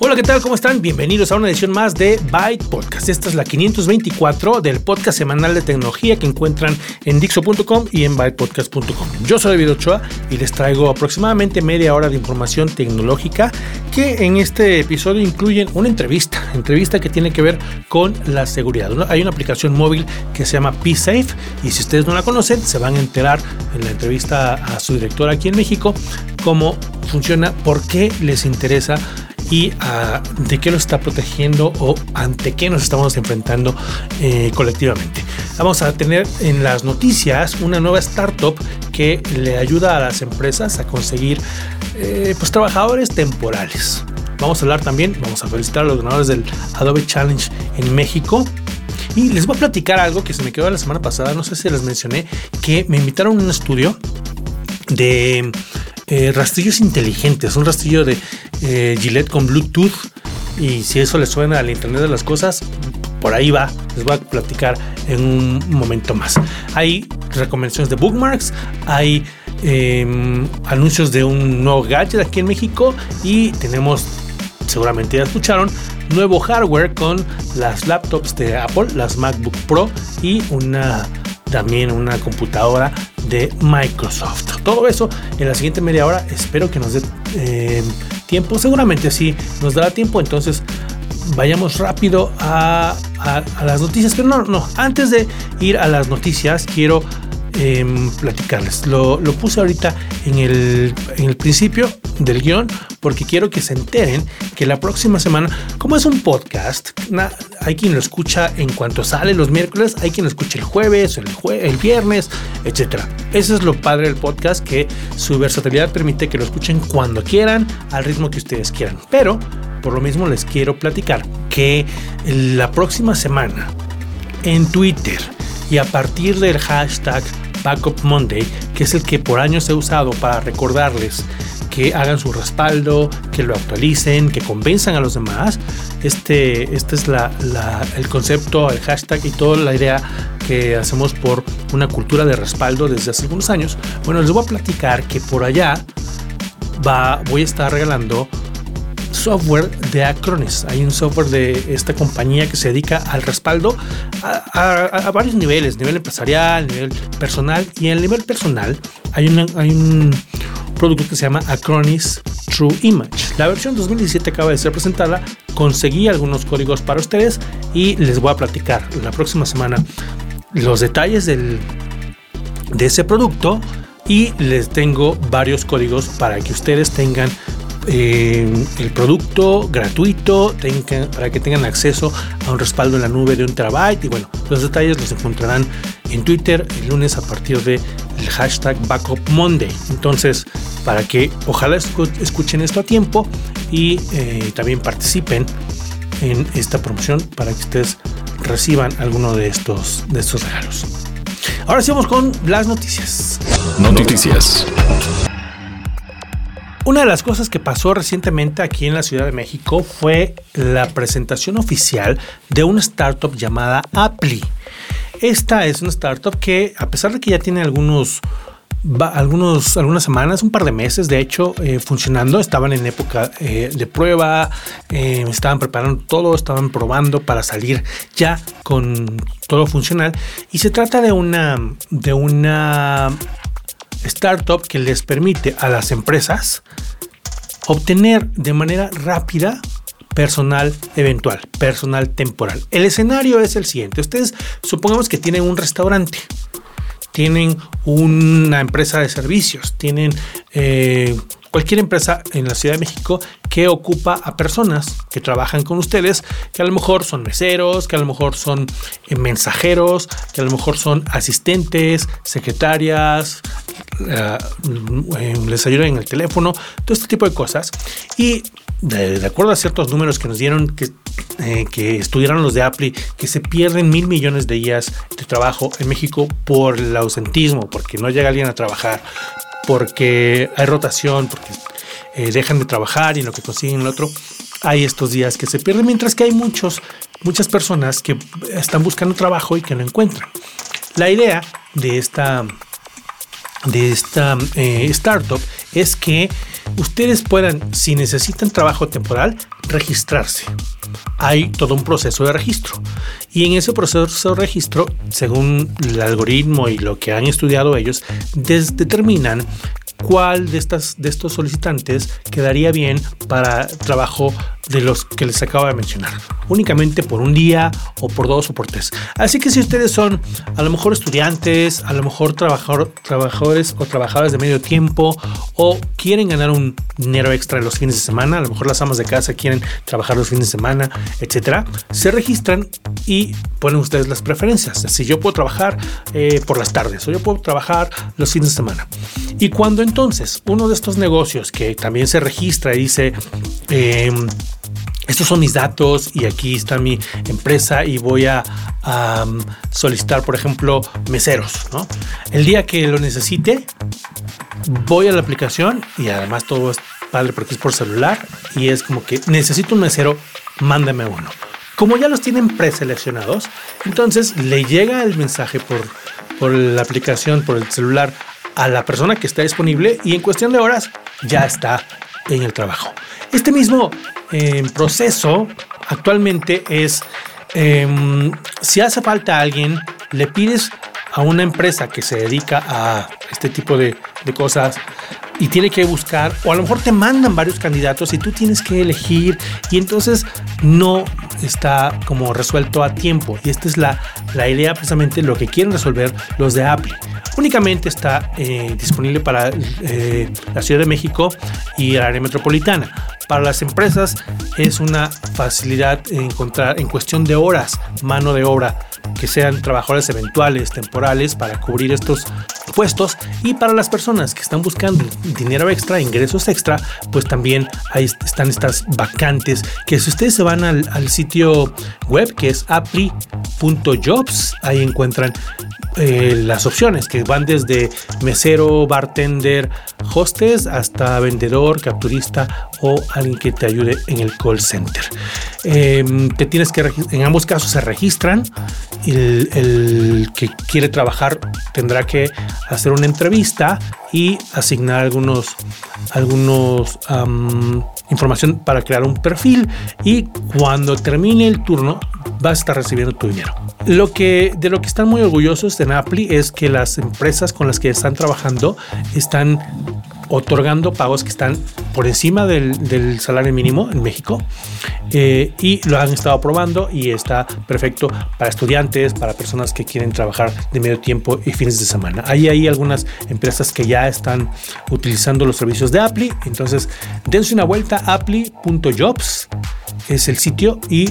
Hola, ¿qué tal? ¿Cómo están? Bienvenidos a una edición más de Byte Podcast. Esta es la 524 del podcast semanal de tecnología que encuentran en Dixo.com y en bytepodcast.com. Yo soy David Ochoa y les traigo aproximadamente media hora de información tecnológica que en este episodio incluyen una entrevista, entrevista que tiene que ver con la seguridad. Hay una aplicación móvil que se llama PSafe y si ustedes no la conocen se van a enterar en la entrevista a su director aquí en México cómo funciona, por qué les interesa y ah, de qué nos está protegiendo o ante qué nos estamos enfrentando eh, colectivamente. Vamos a tener en las noticias una nueva startup que le ayuda a las empresas a conseguir eh, pues, trabajadores temporales. Vamos a hablar también, vamos a felicitar a los ganadores del Adobe Challenge en México. Y les voy a platicar algo que se me quedó la semana pasada, no sé si les mencioné, que me invitaron a un estudio de eh, rastrillos inteligentes, un rastrillo de eh, Gillette con Bluetooth. Y si eso les suena al Internet de las Cosas, por ahí va. Les voy a platicar en un momento más. Hay recomendaciones de bookmarks, hay em, anuncios de un nuevo gadget aquí en México y tenemos, seguramente ya escucharon, nuevo hardware con las laptops de Apple, las MacBook Pro y una también una computadora de Microsoft. Todo eso en la siguiente media hora. Espero que nos dé em, tiempo. Seguramente sí nos dará tiempo. Entonces vayamos rápido a, las noticias. Pero no, no. Antes de ir a las noticias, quiero em, platicarles. Lo, puse ahorita en el, en el principio del guion porque quiero que se enteren que la próxima semana, como es un podcast, hay quien lo escucha en cuanto sale los miércoles, hay quien lo escucha el jueves, el, el viernes, etc. Eso es lo padre del podcast, que su versatilidad permite que lo escuchen cuando quieran, al ritmo que ustedes quieran. Pero, por lo mismo, les quiero platicar que la próxima semana en Twitter y a partir del hashtag Backup Monday, que es el que por años he usado para recordarles que hagan su respaldo, que lo actualicen, que convenzan a los demás. Este, este es la, el concepto, el hashtag y toda la idea que hacemos por una cultura de respaldo desde hace algunos años. Bueno, les voy a platicar que por allá va, voy a estar regalando software de Acronis. Hay un software de esta compañía que se dedica al respaldo a, varios niveles, nivel empresarial, nivel personal. Y en el nivel personal hay, un producto que se llama Acronis True Image. La versión 2017 acaba de ser presentada, conseguí algunos códigos para ustedes y les voy a platicar la próxima semana los detalles de ese producto y les tengo varios códigos para que ustedes tengan eh, el producto gratuito para que tengan acceso a un respaldo en la nube de un terabyte y bueno los detalles los encontrarán en Twitter el lunes a partir de hashtag Backup Monday. Entonces, para que ojalá escuchen esto a tiempo y eh, también participen en esta promoción para que ustedes reciban alguno de estos, de estos regalos. Ahora sí vamos con las noticias. Noticias. Una de las cosas que pasó recientemente aquí en la Ciudad de México fue la presentación oficial de una startup llamada Apply. Esta es una startup que, a pesar de que ya tiene algunos, algunas semanas, un par de meses, de hecho, eh, funcionando, estaban en época eh, de prueba, eh, estaban preparando todo, estaban probando para salir ya con todo funcional. Y se trata de una, de una startup que les permite a las empresas obtener de manera rápida personal eventual, personal temporal. El escenario es el siguiente. Ustedes supongamos que tienen un restaurante, tienen una empresa de servicios, tienen eh, cualquier empresa en la Ciudad de México que ocupa a personas que trabajan con ustedes, que a lo mejor son meseros, que a lo mejor son eh, mensajeros, que a lo mejor son asistentes, secretarias, eh, les ayudan en el teléfono, todo este tipo de cosas. Y de, acuerdo a ciertos números que nos dieron, que eh, que estudiaron los de Apple que se pierden mil millones de días de trabajo en México por el ausentismo, porque no llega alguien a trabajar, porque hay rotación, porque eh, dejan de trabajar y lo que consiguen el otro, hay estos días que se pierden, mientras que hay muchos, muchas personas que están buscando trabajo y que no encuentran. La idea de esta, de esta eh, startup es que ustedes puedan, si necesitan trabajo temporal, registrarse. Hay todo un proceso de registro. Y en ese proceso de registro, según el algoritmo y lo que han estudiado ellos, determinan cuál de, estas, de estos solicitantes quedaría bien para trabajo de los que les acabo de mencionar, únicamente por un día o por dos o por tres. Así que si ustedes son a lo mejor estudiantes, a lo mejor trabajador, trabajadores o trabajadoras de medio tiempo o quieren ganar un dinero extra los fines de semana, a lo mejor las amas de casa quieren trabajar los fines de semana, etcétera, se registran y ponen ustedes las preferencias. Si yo puedo trabajar eh, por las tardes o yo puedo trabajar los fines de semana. Y cuando entonces uno de estos negocios que también se registra y dice, eh, estos son mis datos y aquí está mi empresa y voy a, solicitar, por ejemplo, meseros. El día que lo necesite, voy a la aplicación y además todo es padre porque es por celular y es como que necesito un mesero, mándame uno. Como ya los tienen preseleccionados, entonces le llega el mensaje por, por la aplicación, por el celular a la persona que está disponible y en cuestión de horas ya está en el trabajo. Este mismo en proceso actualmente es, em, si hace falta alguien, le pides a una empresa que se dedica a este tipo de, de cosas y tiene que buscar, o a lo mejor te mandan varios candidatos y tú tienes que elegir y entonces no está como resuelto a tiempo. Y esta es la, la idea precisamente lo que quieren resolver los de Apple. Únicamente está eh, disponible para eh, la Ciudad de México y el área metropolitana. Para las empresas es una facilidad encontrar en cuestión de horas mano de obra que sean trabajadores eventuales, temporales, para cubrir estos puestos. Y para las personas que están buscando dinero extra, ingresos extra, pues también ahí están estas vacantes que si ustedes se van al, sitio web que es appli.jobs, ahí encuentran eh, las opciones que van desde mesero, bartender, hostes hasta vendedor, capturista o alguien que te ayude en el call center. Em, te tienes que en ambos casos se registran. El, que quiere trabajar tendrá que hacer una entrevista y asignar algunos, algunos información para crear un perfil y cuando termine el turno vas a estar recibiendo tu dinero. Lo que, de lo que están muy orgullosos de Napli es que las empresas con las que están trabajando están otorgando pagos que están por encima del, salario mínimo en México eh, y lo han estado probando y está perfecto para estudiantes, para personas que quieren trabajar de medio tiempo y fines de semana. Hay ahí algunas empresas que ya están utilizando los servicios de Apply, entonces dense una vuelta apply.jobs es el sitio y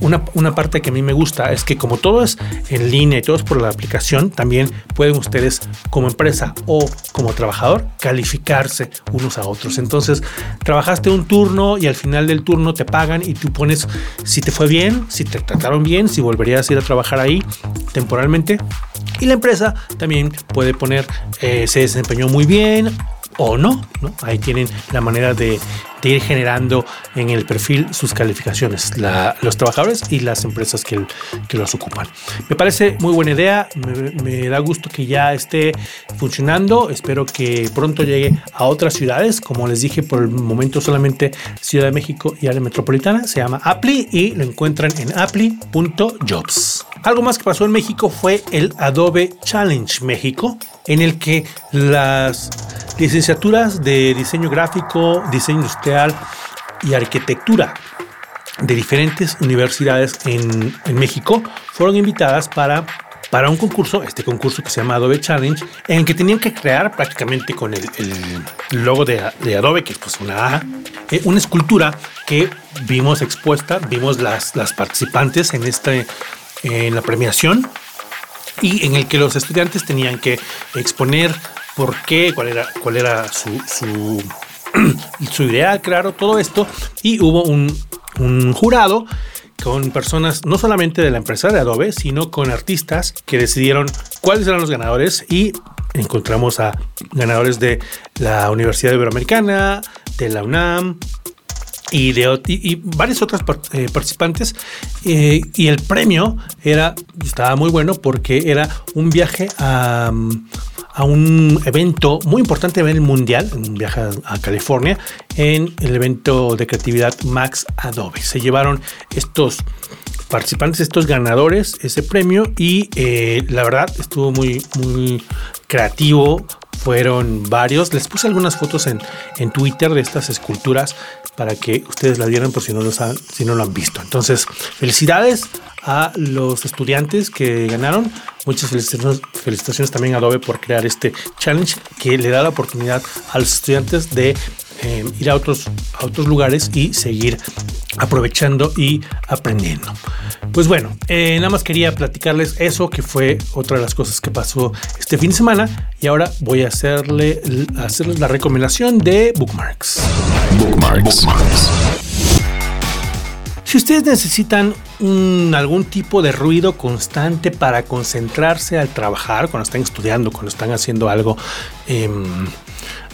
una, una, parte que a mí me gusta es que como todo es en línea y todo es por la aplicación, también pueden ustedes como empresa o como trabajador unos a otros. Entonces, trabajaste un turno y al final del turno te pagan y tú pones si te fue bien, si te trataron bien, si volverías a ir a trabajar ahí temporalmente. Y la empresa también puede poner eh, se desempeñó muy bien o no, Ahí tienen la manera de ir generando en el perfil sus calificaciones, los trabajadores y las empresas que, los ocupan. Me parece muy buena idea, me, da gusto que ya esté funcionando, espero que pronto llegue a otras ciudades, como les dije, por el momento solamente Ciudad de México y área metropolitana, se llama Apply y lo encuentran en apply.jobs. Algo más que pasó en México fue el Adobe Challenge México, en el que las licenciaturas de diseño gráfico, diseño industrial y arquitectura de diferentes universidades en, México fueron invitadas para, para un concurso, este concurso que se llama Adobe Challenge, en el que tenían que crear prácticamente con el, logo de, Adobe, que es pues una, eh, una escultura que vimos expuesta, vimos las, las participantes en, este, en la premiación y en el que los estudiantes tenían que exponer por qué, cuál era, cuál era su, su, su idea, claro, todo esto. Y hubo un, un jurado con personas no solamente de la empresa de Adobe, sino con artistas que decidieron cuáles eran los ganadores y encontramos a ganadores de la Universidad Iberoamericana, de la UNAM, y, de, y, varios otros eh, participantes. Eh, y el premio era, estaba muy bueno porque era un viaje a, a un evento muy importante a nivel mundial, un viaje a, California, en el evento de creatividad Max Adobe. Se llevaron estos participantes, estos ganadores, ese premio y eh, la verdad estuvo muy, muy creativo. Fueron varios. Les puse algunas fotos en, en Twitter de estas esculturas para que ustedes la vieran por si no, lo si no lo han visto. Entonces, felicidades a los estudiantes que ganaron. Muchas felicitaciones, también a Adobe por crear este challenge que le da la oportunidad a los estudiantes de eh, ir a otros, a otros lugares y seguir aprovechando y aprendiendo. Pues bueno, eh, nada más quería platicarles eso, que fue otra de las cosas que pasó este fin de semana. Y ahora voy a hacerle, hacerles la recomendación de bookmarks. Bookmarks. Si ustedes necesitan algún tipo de ruido constante para concentrarse al trabajar, cuando están estudiando, cuando están haciendo algo, em,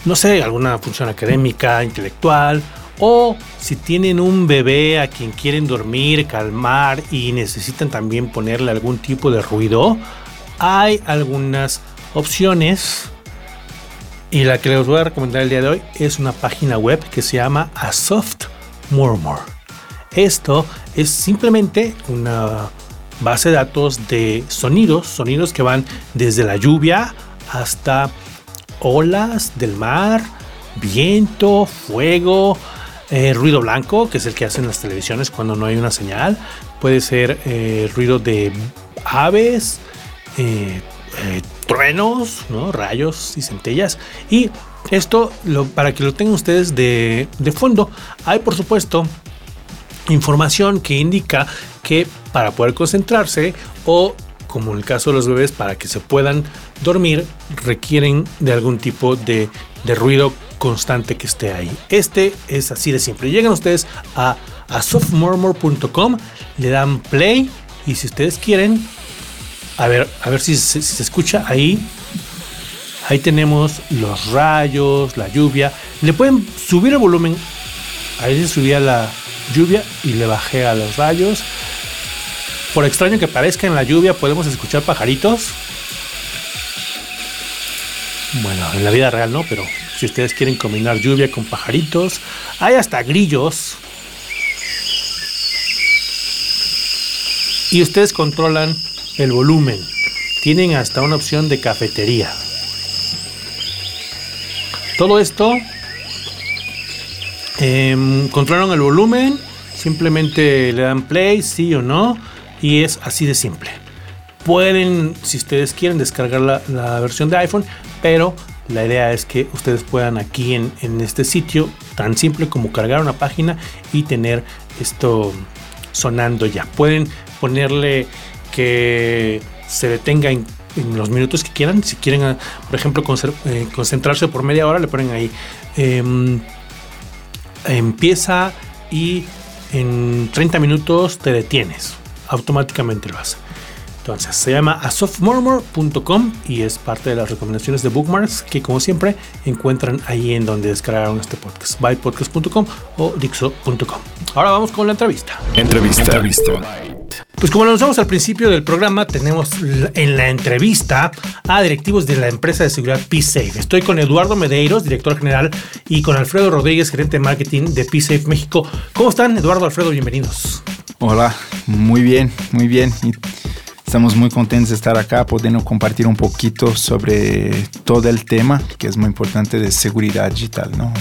no sé, alguna función académica, intelectual, o si tienen un bebé a quien quieren dormir, calmar y necesitan también ponerle algún tipo de ruido, hay algunas opciones. Y la que les voy a recomendar el día de hoy es una página web que se llama A Soft Murmur. Esto es simplemente una base de datos de sonidos, sonidos que van desde la lluvia hasta olas del mar, viento, fuego, eh, ruido blanco, que es el que hacen las televisiones cuando no hay una señal. Puede ser eh, ruido de aves, eh, truenos, rayos y centellas. Y esto, para que lo tengan ustedes de, de fondo, hay por supuesto información que indica que para poder concentrarse o como en el caso de los bebés para que se puedan dormir requieren de algún tipo de, ruido constante que esté ahí. Este es así de simple. Llegan ustedes a, a softmurmur.com, le dan play y si ustedes quieren, a ver, a ver si, si se escucha ahí. Ahí tenemos los rayos, la lluvia. Le pueden subir el volumen. Ahí se subía la, lluvia y le bajé a los rayos. Por extraño que parezca en la lluvia, podemos escuchar pajaritos. Bueno, en la vida real no, pero si ustedes quieren combinar lluvia con pajaritos, hay hasta grillos. Y ustedes controlan el volumen. Tienen hasta una opción de cafetería. Todo esto eh, controlan el volumen, simplemente le dan play, sí o no, y es así de simple. Pueden, si ustedes quieren, descargar la, versión de iPhone, pero la idea es que ustedes puedan aquí en, este sitio, tan simple como cargar una página y tener esto sonando ya. Pueden ponerle que se detenga en, los minutos que quieran. Si quieren, por ejemplo, eh, concentrarse por media hora, le ponen ahí. Em, empieza y en 30 minutos te detienes. Automáticamente lo hace. Entonces se llama asoftmurmur.com y es parte de las recomendaciones de Bookmarks que como siempre encuentran ahí en donde descargaron este podcast, bypodcast.com o dixo.com. Ahora vamos con la entrevista. Entrevista. entrevista. Pues como lo anunciamos al principio del programa, tenemos en la entrevista a directivos de la empresa de seguridad PSafe. Estoy con Eduardo Medeiros, director general, y con Alfredo Rodríguez, gerente de marketing de PSafe México. ¿Cómo están, Eduardo, Alfredo? Bienvenidos. Hola, muy bien, muy bien. Estamos muy contentos de estar acá, pudiendo compartir un poquito sobre todo el tema, que es muy importante de seguridad digital, ¿no?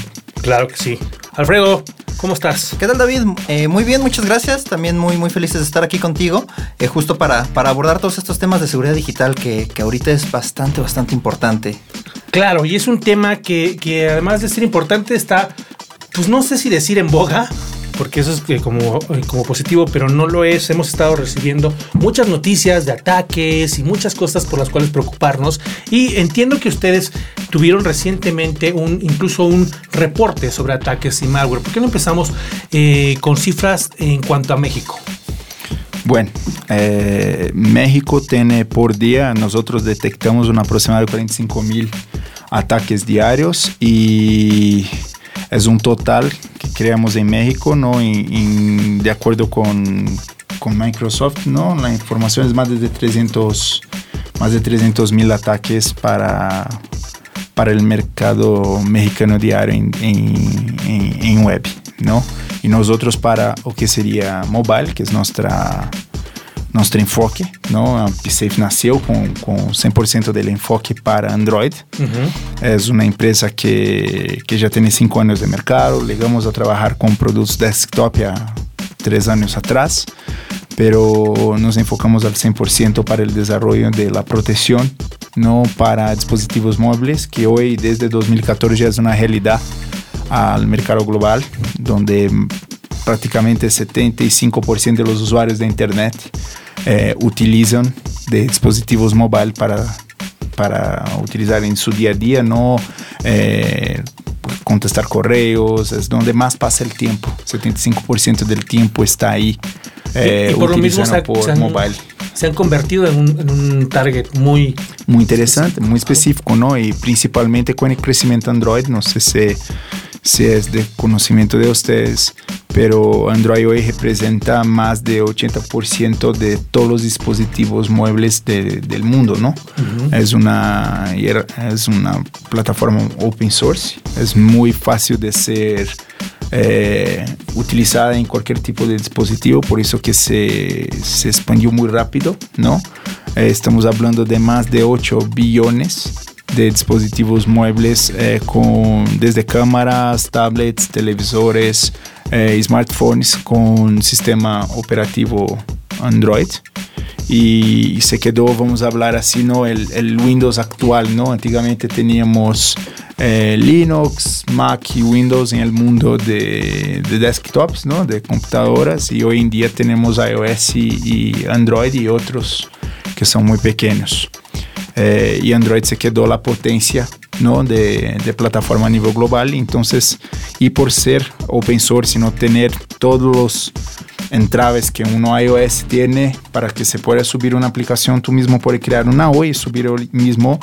Claro que sí. Alfredo, ¿cómo estás? ¿Qué tal David? Eh, muy bien, muchas gracias. También muy, muy felices de estar aquí contigo, eh, justo para, para abordar todos estos temas de seguridad digital que, que ahorita es bastante, bastante importante. Claro, y es un tema que, que además de ser importante está, pues no sé si decir en boga, porque eso es como, como positivo, pero no lo es. Hemos estado recibiendo muchas noticias de ataques y muchas cosas por las cuales preocuparnos. Y entiendo que ustedes tuvieron recientemente un, incluso un reporte sobre ataques y malware. ¿Por qué no empezamos eh, con cifras en cuanto a México? Bueno, eh, México tiene por día, nosotros detectamos un aproximado de 45 mil ataques diarios y es un total creamos en México, ¿no? de acuerdo con, con, Microsoft, ¿no? La información es más de 300 más de 300 mil ataques para, para el mercado mexicano diario en, en, en web, ¿no? y nosotros para o que sería mobile, que es nuestra nuestro enfoque, ¿no? PSafe nació con, con 100% del enfoque para Android. Es una empresa que, que, ya tiene cinco años de mercado. Llegamos a trabajar con productos desktop ya tres años atrás, pero nos enfocamos al 100% para el desarrollo de la protección, no para dispositivos móviles, que hoy desde 2014 ya es una realidad al mercado global, donde prácticamente 75% de los usuarios de Internet eh, utilizan de dispositivos móviles para, para utilizar en su día a día, no eh, contestar correos, es donde más pasa el tiempo. 75% del tiempo está ahí. Eh, y, por lo mismo se, por mobile. se han convertido en un, en un, target muy... Muy interesante, muy específico, ¿no? Y principalmente con el crecimiento Android, no sé si si es de conocimiento de ustedes, pero Android hoy representa más de 80% de todos los dispositivos muebles del mundo, ¿no? es, una, es una plataforma open source, es muy fácil de ser eh, utilizada en cualquier tipo de dispositivo, por eso que se, se expandió muy rápido, ¿no? Eh, estamos hablando de más de 8 billones de dispositivos muebles eh, con desde cámaras, tablets, televisores, eh, smartphones con sistema operativo Android. Y, se quedó, vamos a hablar así, ¿no? El, Windows actual, ¿no? Antiguamente teníamos eh, Linux, Mac y Windows en el mundo de, de, desktops, ¿no? De computadoras. Y hoy en día tenemos iOS y Android y otros que son muy pequeños. Eh, y Android se quedó la potencia ¿no? de, de, plataforma a nivel global. Entonces, y por ser open source y no tener todos los entraves que uno iOS tiene para que se pueda subir una aplicación, tú mismo puedes crear una hoy y subir mismo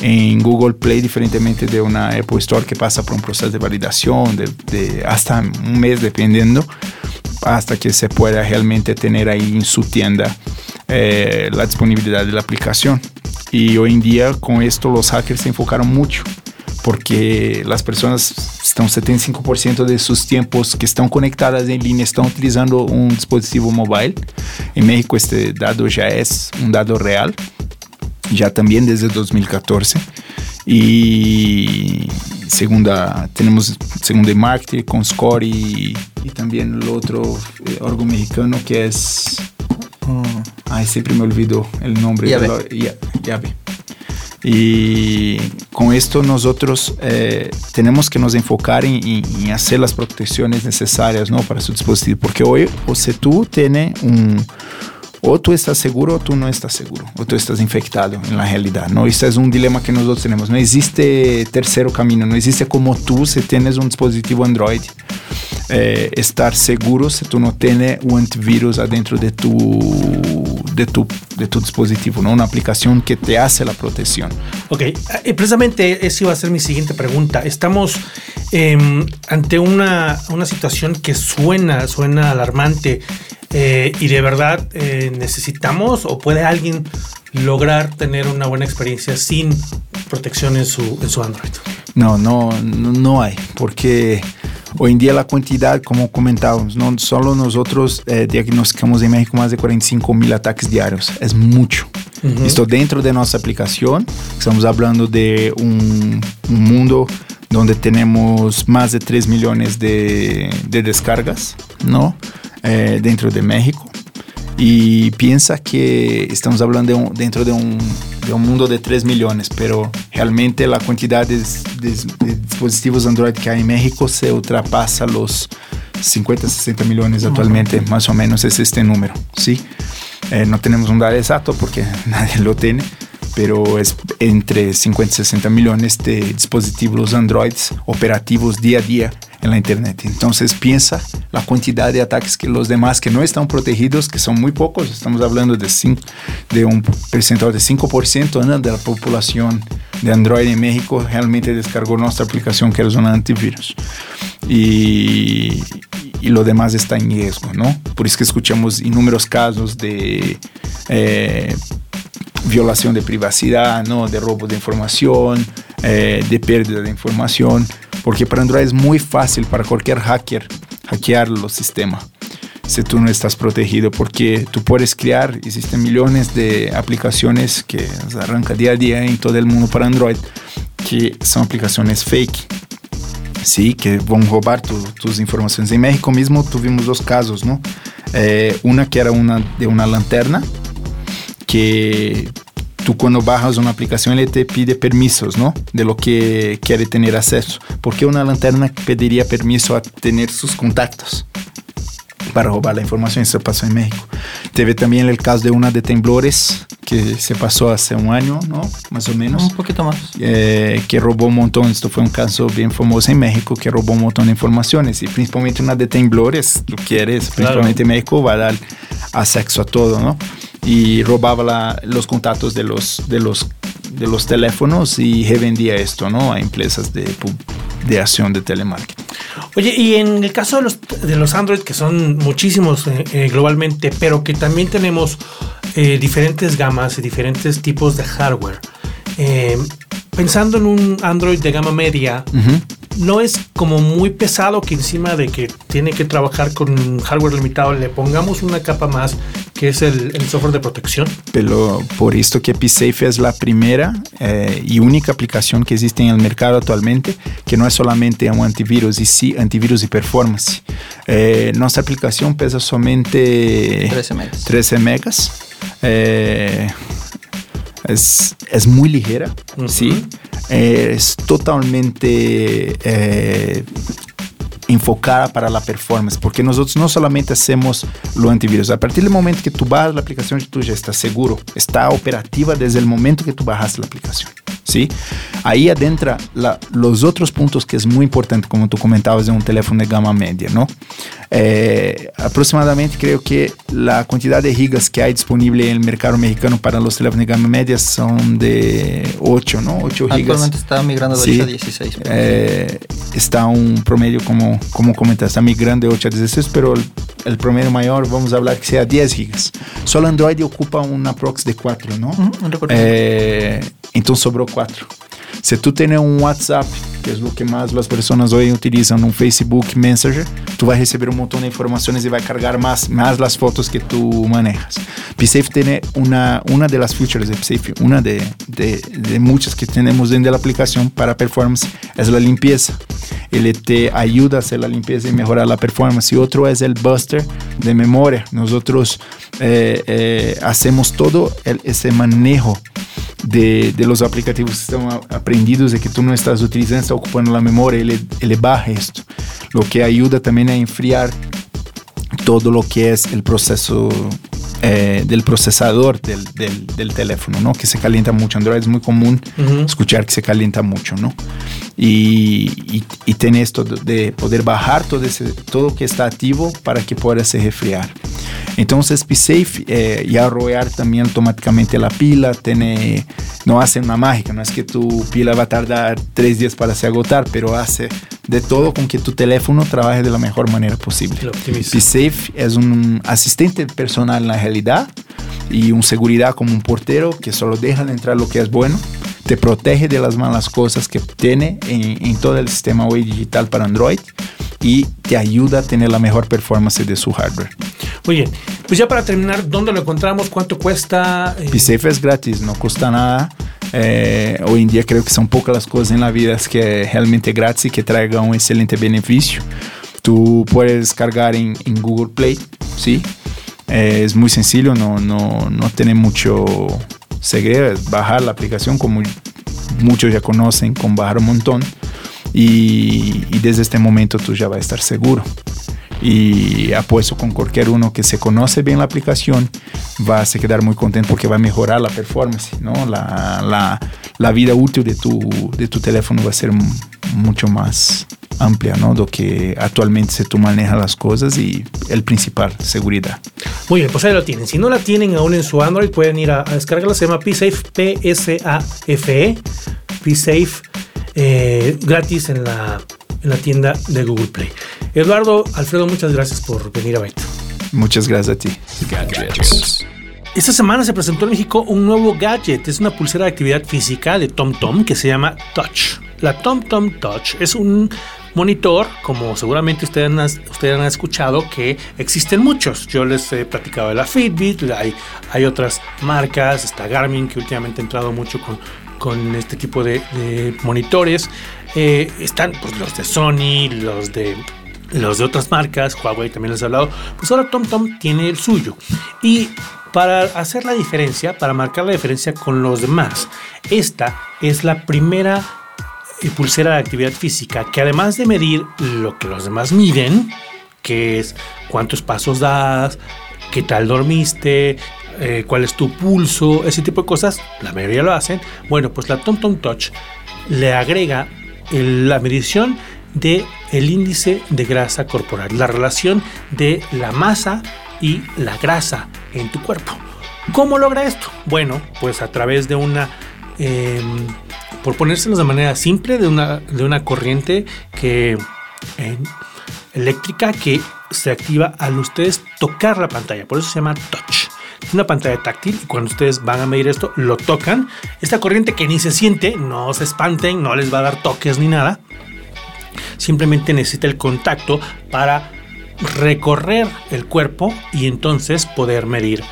en Google Play, diferentemente de una Apple Store que pasa por un proceso de validación de hasta un mes dependiendo, hasta que se pueda realmente tener ahí en su tienda eh, la disponibilidad de la aplicación. Y hoy en día con esto los hackers se enfocaron mucho porque las personas están 75% de sus tiempos que están conectadas en línea están utilizando un dispositivo móvil. En México este dado ya es un dado real, ya también desde 2014. Y segunda, tenemos segunda marketing con Score y, y también el otro eh, órgano mexicano que es Ay, siempre me olvido el nombre. Llave. Y con esto nosotros eh, tenemos que nos enfocar en, hacer las protecciones necesarias ¿no? para su dispositivo. Porque hoy, o sea, tú tienes un... O tú estás seguro o tú no estás seguro. O tú estás infectado en la realidad. ¿no? Este es un dilema que nosotros tenemos. No existe tercero camino. No existe como tú si tienes un dispositivo Android eh, estar seguro si tú no tienes un antivirus adentro de tu, de tu, de tu dispositivo, ¿no? una aplicación que te hace la protección. Ok, eh, precisamente esa iba a ser mi siguiente pregunta. Estamos em, ante una, una situación que suena, suena alarmante. Eh, y de verdad necesitamos o puede alguien lograr tener una buena experiencia sin protección en su, en su Android. No, no, no, no hay, porque Hoy en día la cantidad, como comentábamos, no solo nosotros eh, diagnosticamos en México más de 45 mil ataques diarios, es mucho. Esto dentro de nuestra aplicación, estamos hablando de un, mundo donde tenemos más de 3 millones de, descargas, ¿no? Eh, dentro de México. Y piensa que estamos hablando dentro de un de un mundo de 3 millones, pero realmente la cantidad de, dispositivos Android que hay en México se ultrapasa los 50, 60 millones actualmente, más o menos es este número, ¿sí? Eh, no tenemos un dato exacto porque nadie lo tiene, pero es entre 50 y 60 millones de dispositivos Android operativos día a día en la Internet. Entonces piensa la cantidad de ataques que los demás que no están protegidos, que son muy pocos, estamos hablando de, de un porcentaje de 5% de la población de Android en México realmente descargó nuestra aplicación que es un antivirus. Y, y lo demás está en riesgo, ¿no? Por eso que escuchamos inúmeros casos de eh, violación de privacidad, ¿no? De robo de información, eh, de pérdida de información, porque para Android es muy fácil para cualquier hacker hackear los sistemas si tú no estás protegido, porque tú puedes crear, existen millones de aplicaciones que arrancan día a día en todo el mundo para Android, que son aplicaciones fake, sí, que van a robar tus informaciones. En México mismo tuvimos dos casos, ¿no? Eh, una que era una de una lanterna, que tú cuando bajas una aplicación le te pide permisos, ¿no? De lo que quiere tener acceso. Porque una lanterna pediría permiso a tener sus contactos para robar la información. Eso pasó en México. Teve también el caso de una de temblores que se pasó hace un año, ¿no? Más o menos. Un poquito más. Eh, que robó un montón. Esto fue un caso bien famoso en México que robó un montón de informaciones y principalmente una de temblores, tú quieres, principalmente en México, va a dar acceso a todo, ¿no? Y robaba los contactos de los, de los de los teléfonos y revendía esto ¿no? a empresas de, de acción de telemarketing. Oye, y en el caso de los, de los Android, que son muchísimos eh, eh, globalmente, pero que también tenemos eh, diferentes gamas y diferentes tipos de hardware, pensando en un Android de gama media, no es como muy pesado que encima de que tiene que trabajar con hardware limitado le pongamos una capa más que es el, software de protección. Pero por esto que PSafe es la primera eh, y única aplicación que existe en el mercado actualmente que no es solamente un antivirus y sí antivirus y performance. Eh, nuestra aplicación pesa solamente 13 megas. 13 megas. Eh, es, es, muy ligera, ¿sí? es totalmente eh, enfocada para la performance, porque nosotros no solamente hacemos lo antivirus, a partir del momento que tú bajas la aplicación, tú ya estás seguro, está operativa desde el momento que tú bajas la aplicación. ¿sí? Ahí adentra los otros puntos que es muy importante, como tú comentabas, de un teléfono de gama media, ¿no? Eh, aproximadamente creo que la cantidad de gigas que hay disponible en el mercado mexicano para los teléfonos de gama media son de 8, ¿no? 8 gigas. Actualmente está migrando de 8 a 16. Eh, está un promedio, como, como comentas, está migrando de 8 a 16, pero el, promedio mayor, vamos a hablar que sea 10 gigas. Solo Android ocupa una prox de 4, ¿no? eh, entonces sobró 4. Si tú tienes un WhatsApp, que es lo que más las personas hoy utilizan, un Facebook Messenger, tú vas a recibir un montón de informaciones y va a cargar más, más las fotos que tú manejas. PSafe tiene una, una de las features de PSafe, una de, de, de que tenemos dentro de la aplicación para performance, es la limpieza. Él te ayuda a hacer la limpieza y mejorar la performance. Y otro es el buster de memoria. Nosotros eh, eh, hacemos todo el, ese manejo de, los aplicativos que están aprendidos y que tú no estás utilizando, está ocupando la memoria, él, él baja esto, lo que ayuda también a enfriar todo lo que es el proceso eh, del procesador del, del, del, teléfono, ¿no? Que se calienta mucho. Android es muy común uh -huh. escuchar que se calienta mucho, ¿no? Y, y, y tiene esto de poder bajar todo, ese, todo que está activo para que pueda se refriar. Entonces, PSafe eh, ya roer también automáticamente la pila, tiene, no hace una mágica, no es que tu pila va a tardar tres días para se agotar, pero hace de todo con que tu teléfono trabaje de la mejor manera posible. PSafe es un asistente personal en la realidad y un seguridad como un portero que solo deja de entrar lo que es bueno, te protege de las malas cosas que tiene en, en todo el sistema web digital para Android y te ayuda a tener la mejor performance de su hardware. Muy bien, pues ya para terminar, ¿dónde lo encontramos? ¿Cuánto cuesta? Eh... PSafe es gratis, no cuesta nada. Eh, hoy en día creo que son pocas las cosas en la vida que es realmente gratis y que traigan un excelente beneficio. Tú puedes descargar en, en Google Play, ¿sí? Eh, es muy sencillo, no, no, no tiene mucho segredo, bajar la aplicación como muchos ya conocen, con bajar un montón. Y, y, desde este momento ya vas a estar seguro. Y apuesto con cualquier uno que se conoce bien la aplicación, va a se quedar muy contento porque va a mejorar la performance, ¿no? La, la, la vida útil de tu, de tu teléfono va a ser mucho más amplia, ¿no? Do que actualmente se tú manejas las cosas y el principal, seguridad. Muy bien, pues ahí lo tienen. Si no la tienen aún en su Android, pueden ir a, descargarla. Se llama PSafe, P-S-A-F-E, PSafe, eh, gratis en la, en la tienda de Google Play. Eduardo, Alfredo, muchas gracias por venir a Byte. Muchas gracias a ti. Esta semana se presentó en México un nuevo gadget. Es una pulsera de actividad física de TomTom que se llama Touch. La TomTom Touch es un monitor, como seguramente ustedes han, ustedes han escuchado, que existen muchos. Yo les he platicado de la Fitbit, hay, hay otras marcas, está Garmin que últimamente ha entrado mucho con, con este tipo de, monitores. Eh, están pues, los de Sony, los de los de otras marcas, Huawei también les he hablado, pues ahora TomTom tiene el suyo. Y para hacer la diferencia, para marcar la diferencia con los demás, esta es la primera eh, pulsera de actividad física que además de medir lo que los demás miden, que es cuántos pasos das, qué tal dormiste, eh, cuál es tu pulso, ese tipo de cosas, la mayoría lo hacen. Bueno, pues la TomTom Touch le agrega la medición de el índice de grasa corporal, la relación de la masa y la grasa en tu cuerpo. ¿Cómo logra esto? Bueno, pues a través de una, em, por ponérselo de manera simple, de una, de una corriente que, eléctrica que se activa al ustedes tocar la pantalla. Por eso se llama touch. Una pantalla táctil y cuando ustedes van a medir esto, lo tocan. Esta corriente que ni se siente, no se espanten, no les va a dar toques ni nada simplemente necesita el contacto para recorrer el cuerpo y entonces poder medir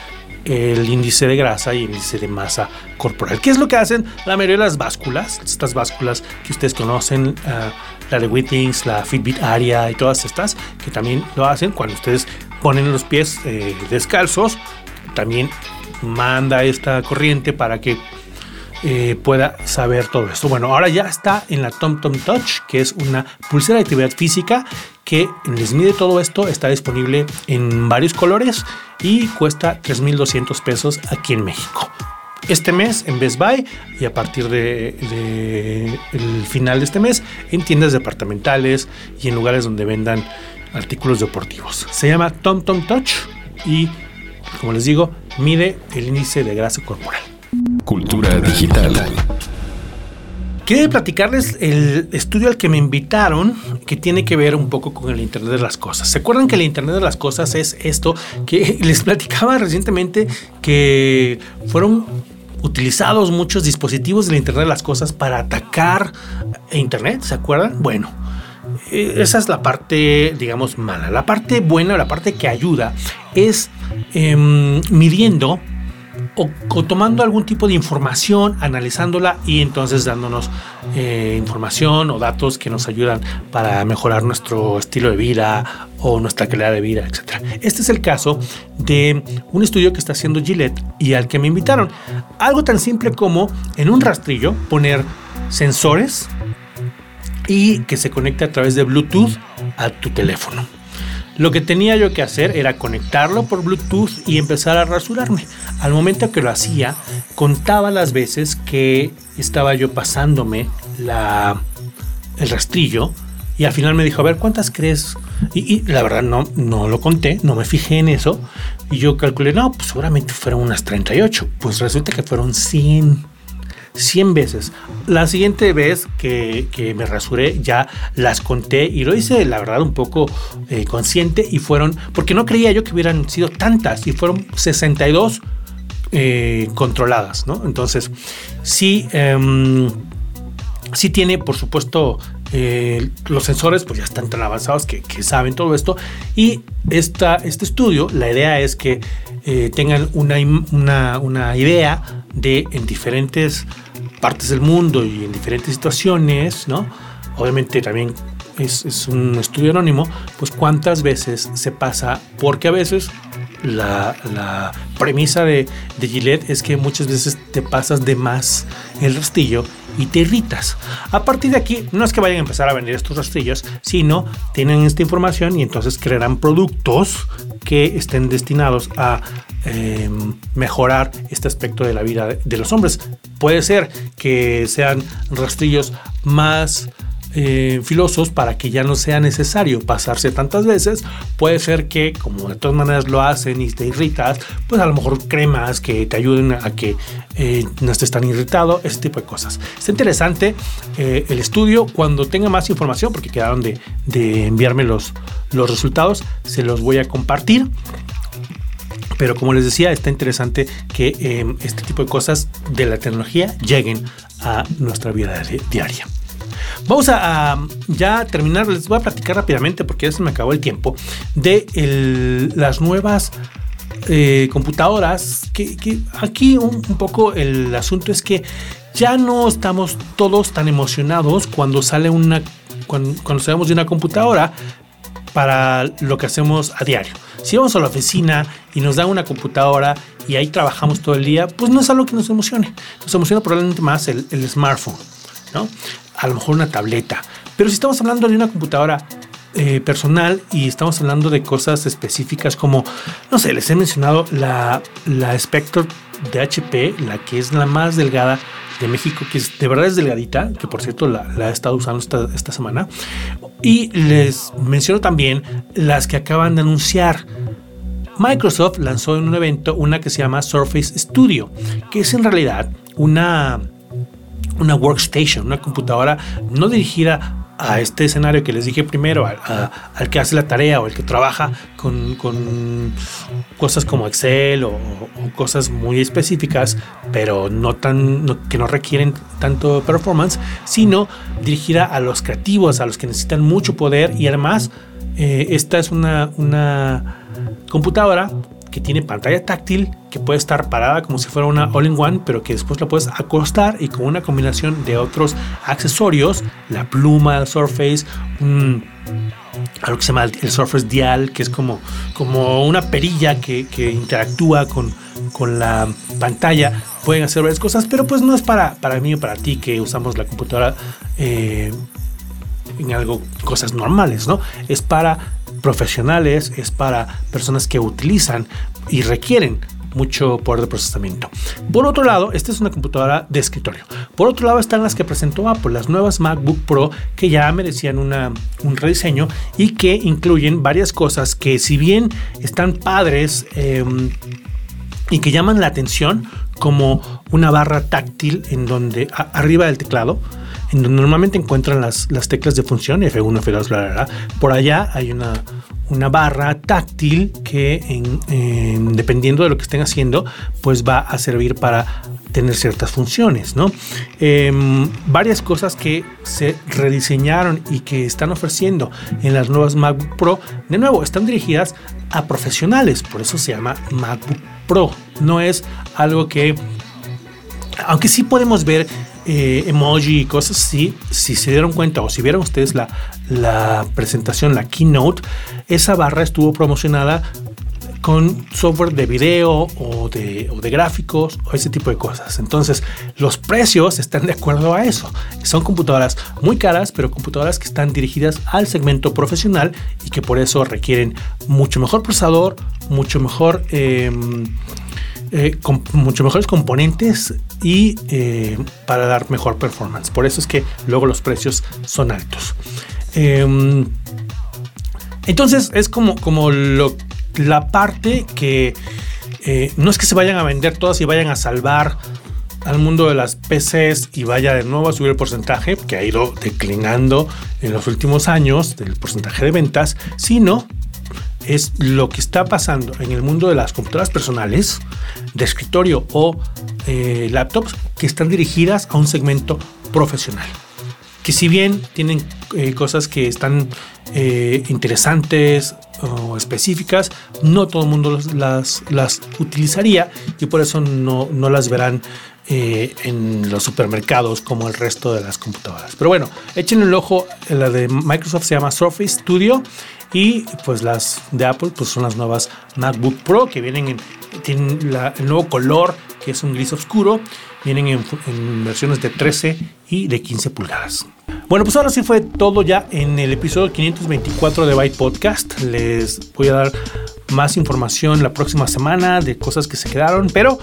el índice de grasa y el índice de masa corporal. ¿Qué es lo que hacen la mayoría de las básculas? Estas básculas que ustedes conocen, ah, la de Withings, la Fitbit Aria y todas estas, que también lo hacen cuando ustedes ponen los pies eh, descalzos, también manda esta corriente para que eh, pueda saber todo esto. Bueno, ahora ya está en la TomTom Touch, que es una pulsera de actividad física que les mide todo esto. Está disponible en varios colores y cuesta 3.200 pesos aquí en México. Este mes en Best Buy y a partir de, final de este mes en tiendas departamentales y en lugares donde vendan artículos deportivos. Se llama TomTom Touch y, como les digo, mide el índice de grasa corporal. Cultura digital. Quería platicarles el estudio al que me invitaron, que tiene que ver un poco con el Internet de las Cosas. ¿Se acuerdan que el Internet de las Cosas es esto que les platicaba recientemente que fueron utilizados muchos dispositivos del Internet de las Cosas para atacar Internet? ¿Se acuerdan? Bueno, eh, esa es la parte, digamos, mala. La parte buena, la parte que ayuda, es em, midiendo o, tomando algún tipo de información, analizándola y entonces dándonos eh, información o datos que nos ayudan para mejorar nuestro estilo de vida o nuestra calidad de vida, etc. Este es el caso de un estudio que está haciendo Gillette y al que me invitaron. Algo tan simple como en un rastrillo poner sensores y que se conecte a través de Bluetooth a tu teléfono. Lo que tenía yo que hacer era conectarlo por Bluetooth y empezar a rasurarme. Al momento que lo hacía, contaba las veces que estaba yo pasándome la, el rastrillo y al final me dijo, a ver, ¿cuántas crees? Y, la verdad no, no lo conté, no me fijé en eso. Y yo calculé, no, pues seguramente fueron unas 38. Pues resulta que fueron 100. 100 veces. La siguiente vez que, me rasuré ya las conté y lo hice la verdad un poco eh, consciente y fueron, porque no creía yo que hubieran sido tantas y fueron 62 eh, controladas, ¿no? Entonces, sí, em, sí tiene, por supuesto, eh, los sensores pues ya están tan avanzados que, saben todo esto y esta, este estudio la idea es que tengan una, una, una idea de en diferentes partes del mundo y en diferentes situaciones, ¿no? Obviamente también es, un estudio anónimo, pues cuántas veces se pasa, porque a veces la, premisa de, de, Gillette es que muchas veces te pasas de más el rastillo y te irritas. A partir de aquí, no es que vayan a empezar a vender estos rastrillos, sino tienen esta información y entonces crearán productos que estén destinados a em, mejorar este aspecto de la vida de los hombres. Puede ser que sean rastrillos más eh, filosos para que ya no sea necesario pasarse tantas veces. Puede ser que, como de todas maneras lo hacen y te irritas, pues a lo mejor cremas que te ayuden a que eh, no estés tan irritado, ese tipo de cosas. Está interesante eh, el estudio. Cuando tenga más información, porque quedaron de, enviarme los, los resultados, se los voy a compartir. Pero como les decía, está interesante que este tipo de cosas de la tecnología lleguen a nuestra vida diaria. Vamos a, ya terminar, les voy a platicar rápidamente porque ya se me acabó el tiempo, de las nuevas eh, computadoras, que, aquí un, poco el asunto es que ya no estamos todos tan emocionados cuando sale una, cuando, cuando de una computadora para lo que hacemos a diario. Si vamos a la oficina y nos dan una computadora y ahí trabajamos todo el día, pues no es algo que nos emocione. Nos emociona probablemente más el smartphone, ¿no? a lo mejor una tableta. Pero si estamos hablando de una computadora eh, personal y estamos hablando de cosas específicas como, no sé, les he mencionado la, la Spectre de HP, la que es la más delgada de México, que es, de verdad es delgadita, que por cierto la, he estado usando esta semana. Y les menciono también las que acaban de anunciar. Microsoft lanzó en un evento una que se llama Surface Studio, que es en realidad una una workstation, una computadora no dirigida a este escenario que les dije primero, al que hace la tarea o el que trabaja con, cosas como Excel o, cosas muy específicas, pero no tan que no requieren tanto performance, sino dirigida a los creativos, a los que necesitan mucho poder y además eh, esta es una, una computadora que tiene pantalla táctil, que puede estar parada como si fuera una all-in-one, pero que después la puedes acostar y con una combinación de otros accesorios, la pluma, el Surface, algo que se llama el Surface Dial, que es como, como una perilla que, interactúa con, con la pantalla. Pueden hacer varias cosas, pero pues no es para, para mí o para ti que usamos la computadora eh, en algo, cosas normales, ¿no? Es para profesionales, es para personas que utilizan y requieren mucho poder de procesamiento. Por otro lado, esta es una computadora de escritorio. Por otro lado están las que presentó Apple, las nuevas MacBook Pro que ya merecían una, un rediseño y que incluyen varias cosas que si bien están padres em, y que llaman la atención, como una barra táctil en donde arriba del teclado, en donde normalmente encuentran las, las teclas de función, F1, F2, bla, bla, bla. Por allá hay una, una barra táctil que dependiendo de lo que estén haciendo, pues va a servir para tener ciertas funciones, ¿no? Em, varias cosas que se rediseñaron y que están ofreciendo en las nuevas MacBook Pro, de nuevo, están dirigidas a profesionales, por eso se llama MacBook Pro. No es algo que, aunque sí podemos ver eh, emoji y cosas así, si se dieron cuenta o si vieron ustedes la, la presentación, la keynote, esa barra estuvo promocionada con software de video o de, gráficos o ese tipo de cosas. Entonces, los precios están de acuerdo a eso. Son computadoras muy caras, pero computadoras que están dirigidas al segmento profesional y que por eso requieren mucho mejor procesador, mucho mejor em, eh, con mucho mejores componentes y eh, para dar mejor performance. Por eso es que luego los precios son altos. Em, entonces es como, como lo, la parte que eh, no es que se vayan a vender todas y vayan a salvar al mundo de las PCs y vaya de nuevo a subir el porcentaje que ha ido declinando en los últimos años del porcentaje de ventas, sino es lo que está pasando en el mundo de las computadoras personales, de escritorio o eh, laptops que están dirigidas a un segmento profesional. Que si bien tienen eh, cosas que están eh, interesantes o específicas, no todo el mundo las, las utilizaría y por eso no, no las verán en los supermercados como el resto de las computadoras. Pero bueno, échenle el ojo, la de Microsoft se llama Surface Studio Y pues las de Apple pues son las nuevas MacBook Pro que vienen en, tienen el nuevo color que es un gris oscuro. Vienen en, versiones de 13 y de 15 pulgadas. Bueno, pues ahora sí fue todo ya en el episodio 524 de Byte Podcast. Les voy a dar más información la próxima semana de cosas que se quedaron, pero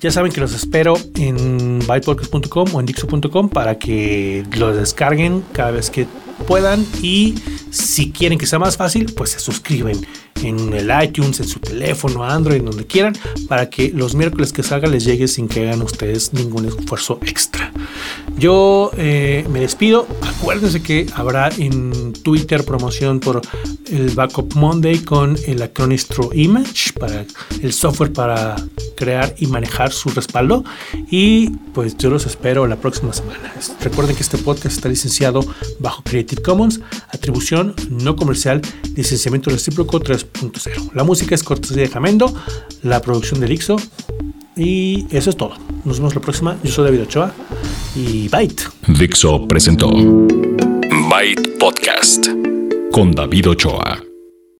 ya saben que los espero en bytepodcast.com o en dixo.com para que lo descarguen cada vez que puedan y si quieren que sea más fácil, pues se suscriben en el iTunes, en su teléfono, Android, donde quieran, para que los miércoles que salga les llegue sin que hagan ustedes ningún esfuerzo extra. Yo eh, me despido. Acuérdense que habrá en Twitter promoción por el Backup Monday con el Acronistro Image para el software para crear y manejar su respaldo. Y pues yo los espero la próxima semana. Recuerden que este podcast está licenciado bajo Creative Commons, atribución no comercial, licenciamiento recíproco 3.0. La música es cortesía de Jamendo, la producción de Dixo. Y eso es todo. Nos vemos la próxima. Yo soy David Ochoa y Byte. Dixo presentó Byte Podcast con David Ochoa.